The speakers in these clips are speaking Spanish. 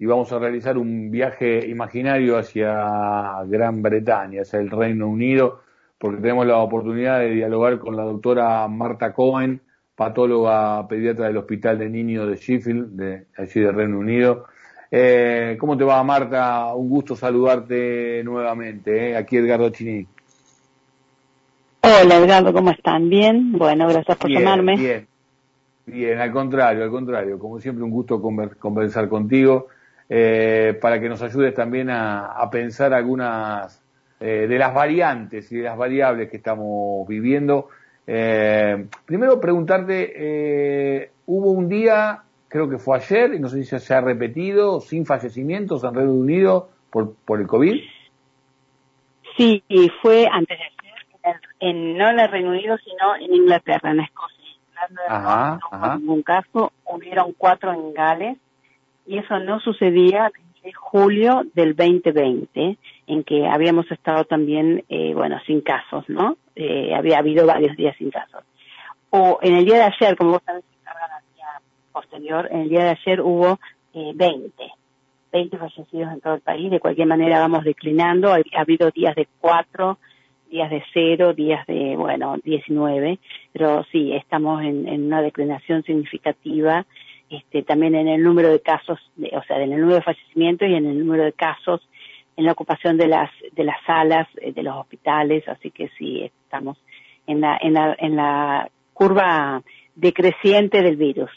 y vamos a realizar un viaje imaginario hacia Gran Bretaña, hacia el Reino Unido, porque tenemos la oportunidad de dialogar con la doctora Marta Cohen, patóloga pediatra del Hospital de Niños de Sheffield, de allí del Reino Unido. Eh, ¿Cómo te va, Marta? Un gusto saludarte nuevamente. Eh. Aquí Edgardo Chini. Hola, Edgardo, ¿cómo están? ¿Bien? Bueno, gracias por llamarme. Bien, bien, al contrario, al contrario. Como siempre, un gusto conversar contigo eh, para que nos ayudes también a, pensar algunas de las variantes y de las variables que estamos viviendo eh, primero preguntarte, eh, hubo un día, creo que fue ayer, y no sé si se ha repetido, sin fallecimientos en Reino Unido por, por el COVID. Sí, fue antes de ayer, en, no en el Reino Unido, sino en Inglaterra, en Escocia. Ajá, no, En ningún caso, hubieron cuatro en Gales, y eso no sucedía desde julio del 2020, en que habíamos estado también, eh, bueno, sin casos, ¿no? Eh, había habido varios días sin casos. O en el día de ayer, como vos sabés, posterior, en el día de ayer hubo eh, 20, 20 fallecidos en todo el país. De cualquier manera vamos declinando. Ha, habido días de 4, días de 0, días de, bueno, 19, pero sí, estamos en, una declinación significativa. Este, también en el número de casos, o sea, en el número de fallecimientos y en el número de casos en la ocupación de las de las salas eh, de los hospitales, así que sí estamos en la en la, en la curva decreciente del virus.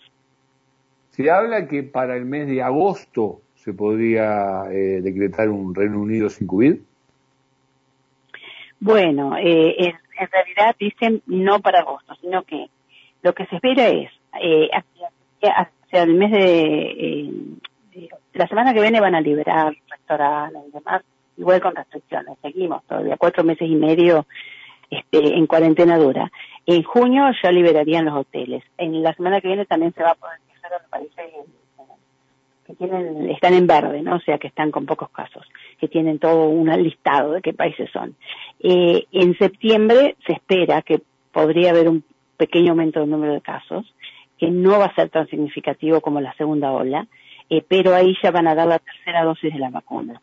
Se habla que para el mes de agosto se podría eh, decretar un Reino Unido sin COVID. Bueno, eh, en, realidad dicen no para agosto, sino que lo que se espera es eh, hacia, el mes de la semana que viene van a liberar restaurantes y demás, igual con restricciones. Seguimos todavía cuatro meses y medio este, en cuarentena dura. En junio ya liberarían los hoteles. En la semana que viene también se va a poder viajar los países que tienen, están en verde, ¿no? O sea, que están con pocos casos, que tienen todo un listado de qué países son. Eh, en septiembre se espera que podría haber un pequeño aumento del número de casos, que no va a ser tan significativo como la segunda ola, eh, pero ahí ya van a dar la tercera dosis de la vacuna.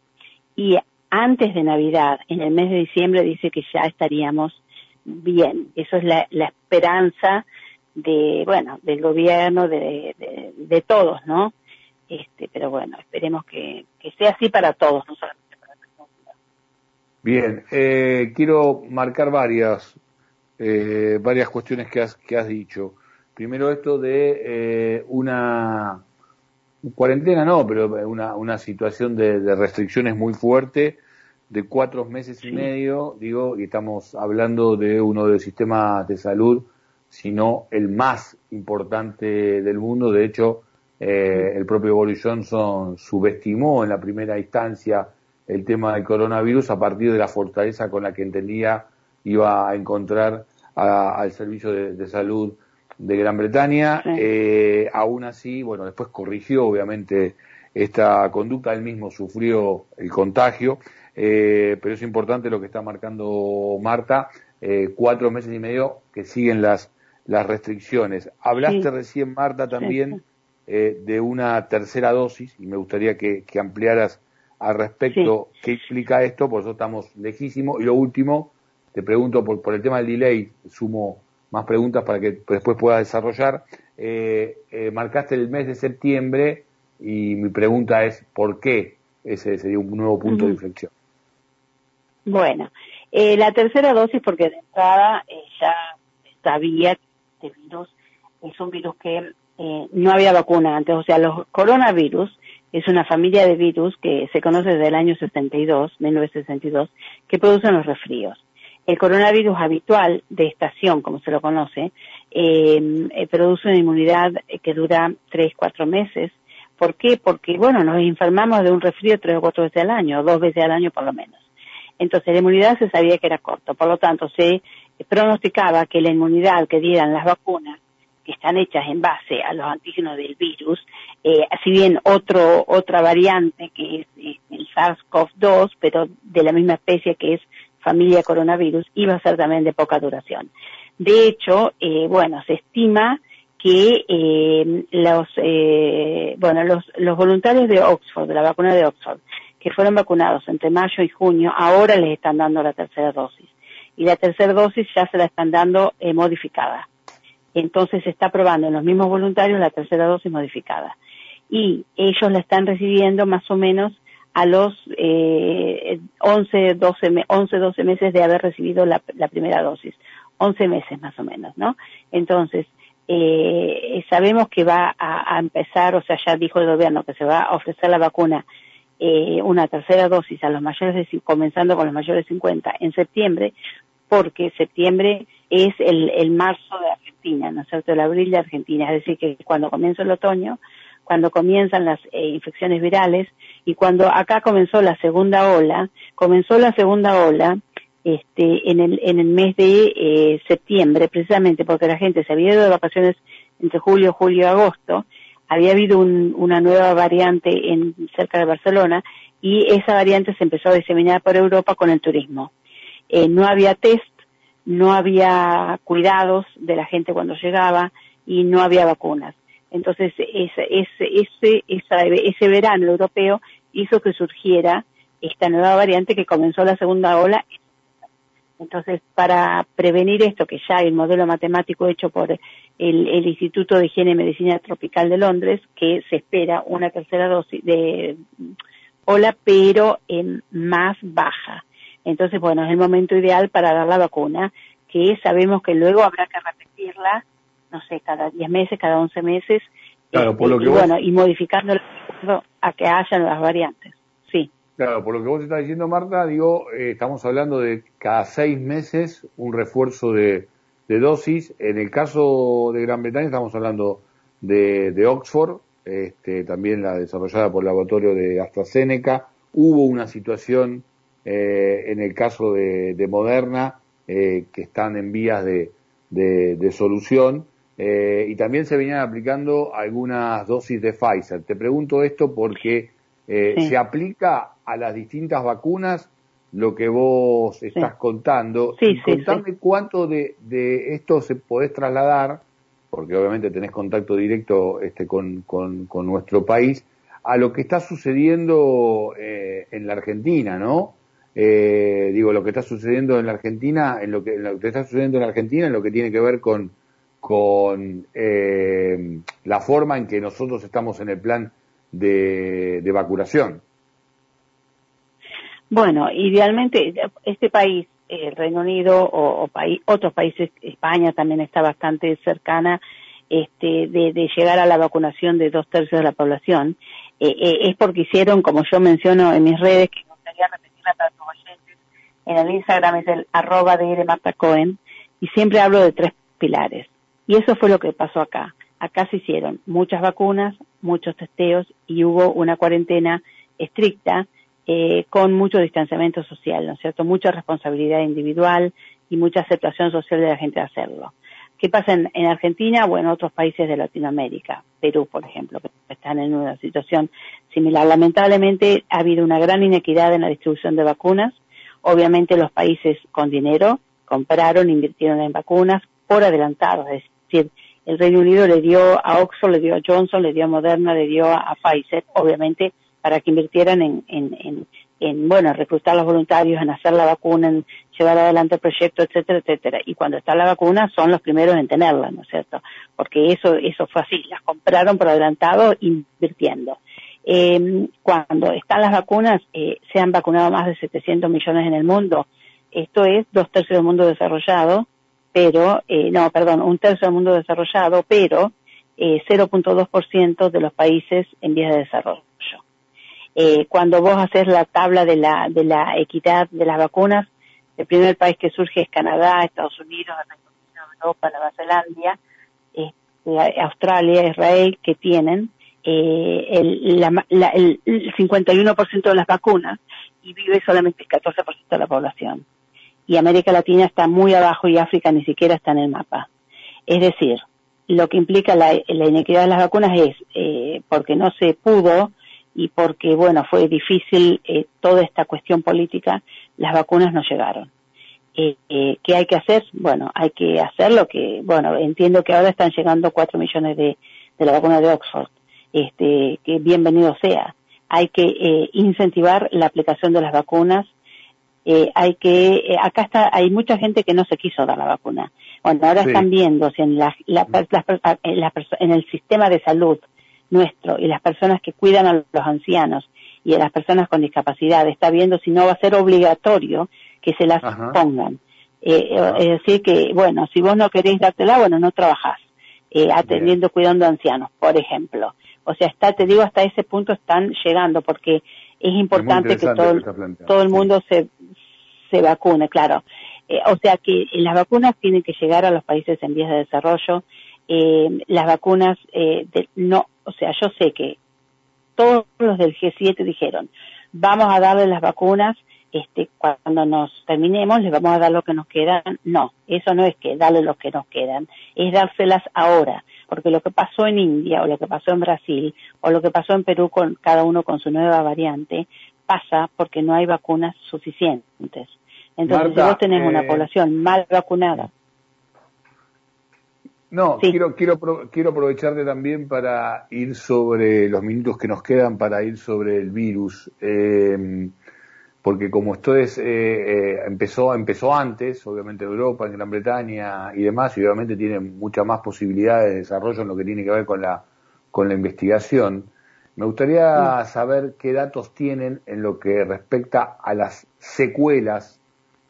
Y antes de Navidad, en el mes de diciembre, dice que ya estaríamos bien. Eso es la, esperanza de, bueno, del gobierno, de, de, todos, ¿no? Este, pero bueno, esperemos que, sea así para todos, no solamente para Bien, eh, quiero marcar varias, eh, varias cuestiones que has, que has dicho. Primero esto de eh, una cuarentena no, pero una, una situación de, restricciones muy fuerte de cuatro meses y medio, digo, y estamos hablando de uno de los sistemas de salud, sino el más importante del mundo. De hecho, eh, el propio Boris Johnson subestimó en la primera instancia el tema del coronavirus a partir de la fortaleza con la que entendía iba a encontrar al servicio de salud de Gran Bretaña. Eh, aún así, bueno, después corrigió obviamente esta conducta, él mismo sufrió el contagio, eh, pero es importante lo que está marcando Marta, eh, cuatro meses y medio que siguen las, las restricciones. Hablaste recién, Marta, también de una tercera dosis y me gustaría que, ampliaras al respecto qué explica esto, por eso estamos lejísimos. Y lo último, te pregunto por, por el tema del delay, sumo más preguntas para que después pueda desarrollar. Eh, eh, marcaste el mes de septiembre y mi pregunta es ¿por qué ese sería un nuevo punto de inflexión? Bueno, eh, la tercera dosis porque de entrada ya sabía que este virus es un virus que no había vacuna antes, o sea, los coronavirus es una familia de virus que se conoce desde el año 62, 1962, que producen los resfríos el coronavirus habitual de estación, como se lo conoce, eh, eh, produce una inmunidad que dura tres, cuatro meses. ¿Por qué? Porque, bueno, nos enfermamos de un resfrío tres o cuatro veces al año, dos veces al año por lo menos. Entonces, la inmunidad se sabía que era corto. Por lo tanto, se pronosticaba que la inmunidad que dieran las vacunas, que están hechas en base a los antígenos del virus, eh, si bien otro, otra variante que es el SARS-CoV-2, pero de la misma especie que es familia coronavirus iba a ser también de poca duración. De hecho, eh, bueno, se estima que eh, los, eh, bueno, los, los voluntarios de Oxford, de la vacuna de Oxford, que fueron vacunados entre mayo y junio, ahora les están dando la tercera dosis. Y la tercera dosis ya se la están dando eh, modificada. Entonces se está probando en los mismos voluntarios la tercera dosis modificada. Y ellos la están recibiendo más o menos a los eh, 11, 12, 11, 12 meses de haber recibido la, primera dosis. 11 meses más o menos, ¿no? Entonces, eh, sabemos que va a, empezar, o sea, ya dijo el gobierno que se va a ofrecer la vacuna, eh, una tercera dosis a los mayores de, comenzando con los mayores de 50 en septiembre, porque septiembre es el, marzo de Argentina, ¿no es cierto? El abril de Argentina, es decir, que cuando comienza el otoño, cuando comienzan las eh, infecciones virales y cuando acá comenzó la segunda ola, comenzó la segunda ola este, en, el, en el mes de eh, septiembre, precisamente porque la gente se había ido de vacaciones entre julio, julio y agosto, había habido una nueva variante en, cerca de Barcelona y esa variante se empezó a diseminar por Europa con el turismo. Eh, no había test, no había cuidados de la gente cuando llegaba y no había vacunas. Entonces, ese, ese, ese, ese verano europeo hizo que surgiera esta nueva variante que comenzó la segunda ola entonces, para prevenir esto, que ya hay un modelo matemático hecho por el, Instituto de Higiene y Medicina Tropical de Londres, que se espera una tercera dosis de ola, pero en más baja. Entonces, bueno, es el momento ideal para dar la vacuna, que sabemos que luego habrá que repetirla, no sé, cada 10 meses, cada 11 meses, claro, por lo que y, bueno, y modificando a que haya nuevas variantes. Sí. Claro, por lo que vos estás diciendo, Marta, digo, eh, estamos hablando de cada seis meses un refuerzo de, dosis. En el caso de Gran Bretaña estamos hablando de, Oxford, este, también la desarrollada por el laboratorio de AstraZeneca. Hubo una situación eh, en el caso de, Moderna eh, que están en vías de, de solución. Y también se venían aplicando algunas dosis de Pfizer. Te pregunto esto porque se aplica a las distintas vacunas lo que vos estás contando. Sí, y contame cuánto de, de, esto se podés trasladar, porque obviamente tenés contacto directo este, con, con, nuestro país, a lo que está sucediendo eh, en la Argentina, ¿no? Eh, digo, lo que está sucediendo en la Argentina, en lo que, lo que está sucediendo en la Argentina, en lo que tiene que ver con, con eh, la forma en que nosotros estamos en el plan de, de vacunación. Bueno, idealmente este país, el Reino Unido o, otros países, España también está bastante cercana este, de, llegar a la vacunación de dos tercios de la población. Eh, eh, es porque hicieron, como yo menciono en mis redes, que me gustaría repetirla para tus oyentes, en el Instagram es el arroba de Marta Cohen, y siempre hablo de tres pilares. Y eso fue lo que pasó acá. Acá se hicieron muchas vacunas, muchos testeos y hubo una cuarentena estricta eh, con mucho distanciamiento social, ¿no es cierto? Mucha responsabilidad individual y mucha aceptación social de la gente de hacerlo. ¿Qué pasa en, Argentina o en otros países de Latinoamérica? Perú, por ejemplo, que están en una situación similar. Lamentablemente ha habido una gran inequidad en la distribución de vacunas. Obviamente los países con dinero compraron, invirtieron en vacunas por adelantado, es decir, el Reino Unido le dio a Oxford, le dio a Johnson, le dio a Moderna, le dio a Pfizer, obviamente para que invirtieran en, en, en, bueno, reclutar a los voluntarios, en hacer la vacuna, en llevar adelante el proyecto, etcétera, etcétera. Y cuando está la vacuna son los primeros en tenerla, ¿no es cierto? Porque eso, eso fue así, las compraron por adelantado invirtiendo. Eh, cuando están las vacunas, eh, se han vacunado más de 700 millones en el mundo. Esto es dos tercios del mundo desarrollado, pero, eh, no, perdón, un tercio del mundo desarrollado, pero eh, 0.2% de los países en vías de desarrollo. Eh, cuando vos haces la tabla de la, de la equidad de las vacunas, el primer país que surge es Canadá, Estados Unidos, Europa, Nueva Zelanda, este, Australia, Israel, que tienen eh, el, el 51% de las vacunas y vive solamente el 14% de la población. Y América Latina está muy abajo y África ni siquiera está en el mapa. Es decir, lo que implica la, inequidad de las vacunas es eh, porque no se pudo y porque, bueno, fue difícil eh, toda esta cuestión política, las vacunas no llegaron. Eh, eh, ¿Qué hay que hacer? Bueno, hay que hacer lo que, bueno, entiendo que ahora están llegando 4 millones de, de la vacuna de Oxford, este, que bienvenido sea. Hay que eh, incentivar la aplicación de las vacunas. Eh, hay que, eh, acá está, hay mucha gente que no se quiso dar la vacuna. Bueno, ahora están viendo si en, la, la, en el sistema de salud nuestro y las personas que cuidan a los ancianos y a las personas con discapacidad, está viendo si no va a ser obligatorio que se las pongan. Eh, es decir, que, bueno, si vos no queréis dártela, bueno, no trabajás, eh, atendiendo, cuidando ancianos, por ejemplo. O sea, está, te digo, hasta ese punto están llegando, porque es importante que todo, todo el mundo se, se vacune, claro. Eh, o sea que las vacunas tienen que llegar a los países en vías de desarrollo. Eh, las vacunas, eh, de, no, o sea, yo sé que todos los del G7 dijeron, vamos a darle las vacunas este, cuando nos terminemos, les vamos a dar lo que nos quedan. No, eso no es que darle lo que nos quedan, es dárselas ahora. Porque lo que pasó en India o lo que pasó en Brasil o lo que pasó en Perú con cada uno con su nueva variante pasa porque no hay vacunas suficientes. Entonces, si vos tenés una eh, población mal vacunada. No, quiero, quiero, quiero aprovecharte también para ir sobre los minutos que nos quedan para ir sobre el virus. Eh, porque como esto es, eh, eh, empezó, empezó antes, obviamente en Europa, en Gran Bretaña y demás, y obviamente tiene muchas más posibilidades de desarrollo en lo que tiene que ver con la, con la investigación. Me gustaría saber qué datos tienen en lo que respecta a las secuelas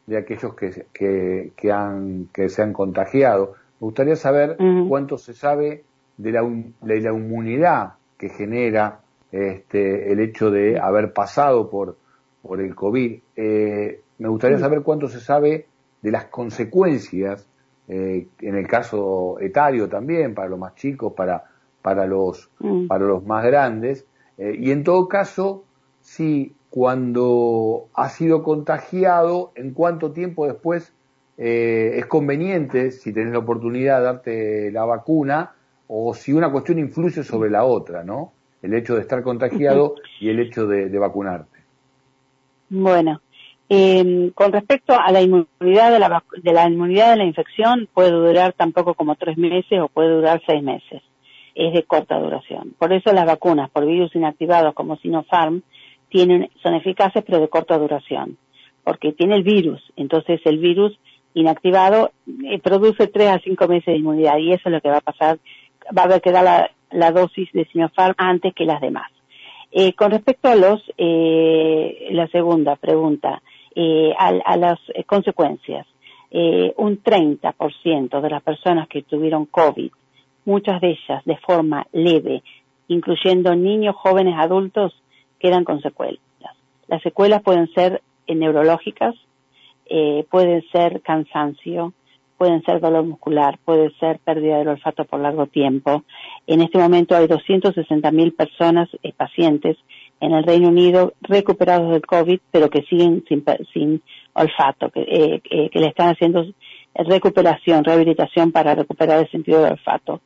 de aquellos que, que, que, han, que se han contagiado. Me gustaría saber cuánto se sabe de la, de la inmunidad que genera este, el hecho de haber pasado por por el COVID. Eh, me gustaría saber cuánto se sabe de las consecuencias, eh, en el caso etario también, para los más chicos, para, para, los, mm. para los más grandes, eh, y en todo caso, si cuando ha sido contagiado, en cuánto tiempo después es conveniente, si tenés la oportunidad de darte la vacuna, o si una cuestión influye sobre la otra, ¿no? El hecho de estar contagiado y el hecho de, de vacunarte. Bueno, eh, con respecto a la inmunidad de la, de la inmunidad de la infección, puede durar tampoco como tres meses o puede durar seis meses. Es de corta duración. Por eso las vacunas por virus inactivados como Sinopharm tienen, son eficaces pero de corta duración. Porque tiene el virus. Entonces el virus inactivado eh, produce tres a cinco meses de inmunidad y eso es lo que va a pasar. Va a haber que dar la, la dosis de Sinopharm antes que las demás. Eh, con respecto a los, eh, la segunda pregunta, eh, a, las consecuencias, un 30% de las personas que tuvieron COVID, muchas de ellas de forma leve, incluyendo niños, jóvenes, adultos, quedan con secuelas. Las secuelas pueden ser neurológicas, pueden ser cansancio, pueden ser dolor muscular, puede ser pérdida del olfato por largo tiempo. En este momento hay 260.000 personas, eh, pacientes, en el Reino Unido recuperados del COVID, pero que siguen sin, olfato, que, eh, eh, que, le están haciendo recuperación, rehabilitación para recuperar el sentido del olfato.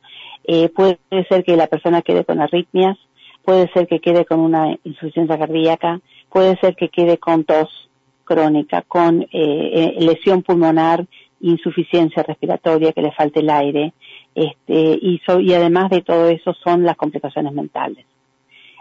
puede ser que la persona quede con arritmias, puede ser que quede con una insuficiencia cardíaca, puede ser que quede con tos crónica, con lesión pulmonar, insuficiencia respiratoria, que le falte el aire, este, y, y además de todo eso son las complicaciones mentales.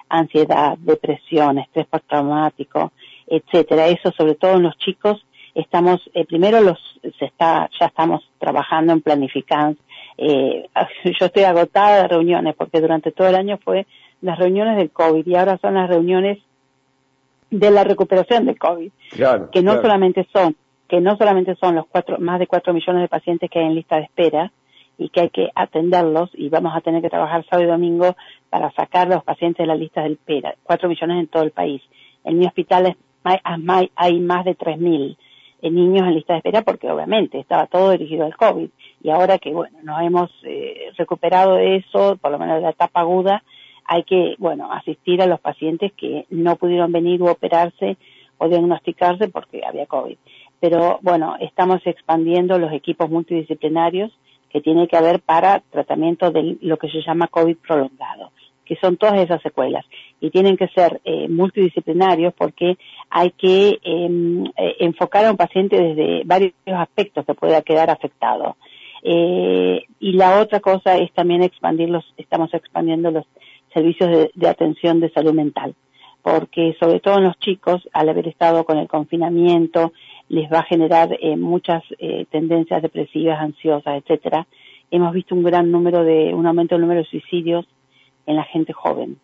Ansiedad, depresión, estrés postraumático, etcétera. Eso sobre todo en los chicos estamos, eh, primero los, se está, ya estamos trabajando en planificar, eh, yo estoy agotada de reuniones porque durante todo el año fue las reuniones del COVID y ahora son las reuniones de la recuperación del COVID, que no solamente son que no solamente son los cuatro, más de cuatro millones de pacientes que hay en lista de espera y que hay que atenderlos y vamos a tener que trabajar sábado y domingo para sacar a los pacientes de la lista de espera, cuatro millones en todo el país. En mi hospital hay más de tres mil eh, niños en lista de espera porque obviamente estaba todo dirigido al COVID. Y ahora que bueno nos hemos eh, recuperado de eso, por lo menos de la etapa aguda, hay que bueno asistir a los pacientes que no pudieron venir u operarse o diagnosticarse porque había COVID pero bueno, estamos expandiendo los equipos multidisciplinarios que tiene que haber para tratamiento de lo que se llama COVID prolongado, que son todas esas secuelas. y tienen que ser eh, multidisciplinarios porque hay que em, eh, enfocar a un paciente desde varios aspectos que pueda quedar afectado. Eh, y la otra cosa es también expandir los, estamos expandiendo los servicios de, atención de salud mental, porque sobre todo en los chicos, al haber estado con el confinamiento, les va a generar muchas tendencias depresivas, ansiosas, etcétera. Hemos visto un gran número de, un aumento del número de suicidios en la gente joven.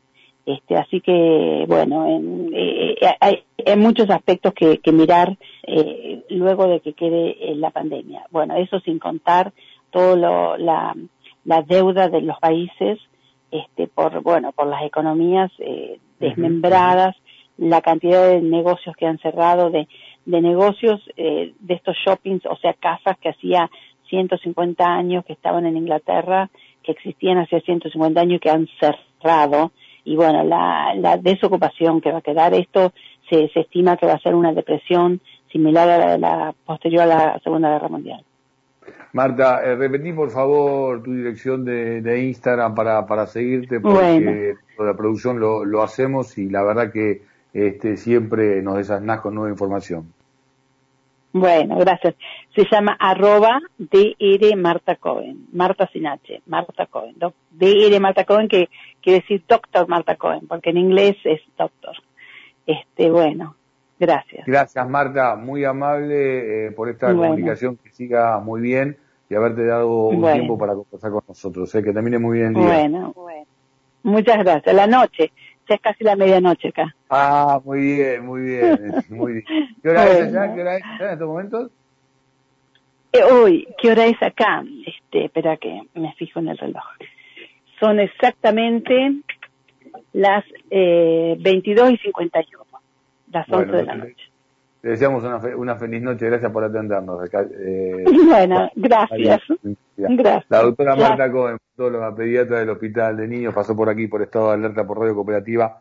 Este, así que, bueno, en, eh, hay, muchos aspectos que, mirar eh, luego de que quede la pandemia. Bueno, eso sin contar todo la, deuda de los países este, por, bueno, por las economías eh, desmembradas, la cantidad de negocios que han cerrado, de, de negocios de estos shoppings, o sea, casas que hacía 150 años que estaban en Inglaterra, que existían hacía 150 años y que han cerrado y bueno, la, la desocupación que va a quedar, esto se, se estima que va a ser una depresión similar a la, posterior a la Segunda Guerra Mundial. Marta, eh, repetí por favor tu dirección de, de Instagram para, para seguirte, porque la producción lo, lo hacemos y la verdad que este, siempre nos desasnás con nueva información. Bueno, gracias. Se llama arroba DR Marta Cohen, Marta sin H, Marta Cohen, DR Marta Cohen que quiere decir doctor Marta Cohen, porque en inglés es doctor. Este, bueno, gracias. Gracias Marta, muy amable eh, por esta comunicación que siga muy bien y haberte dado un tiempo para conversar con nosotros, eh, que termine muy bien el día. Bueno, bueno. Muchas gracias. La noche es casi la medianoche acá. Ah, muy bien, muy bien, muy bien. ¿Qué hora es allá? ¿Qué hora es allá en estos momentos? Eh, hoy, ¿qué hora es acá? Este, espera que me fijo en el reloj. Son exactamente las eh, 22 y 51, las 11 de la noche. Te deseamos una, una feliz noche, gracias por atendernos. Eh, bueno, gracias. gracias. La doctora Marta Cohen, pediatra del Hospital de Niños, pasó por aquí por estado de alerta por Radio Cooperativa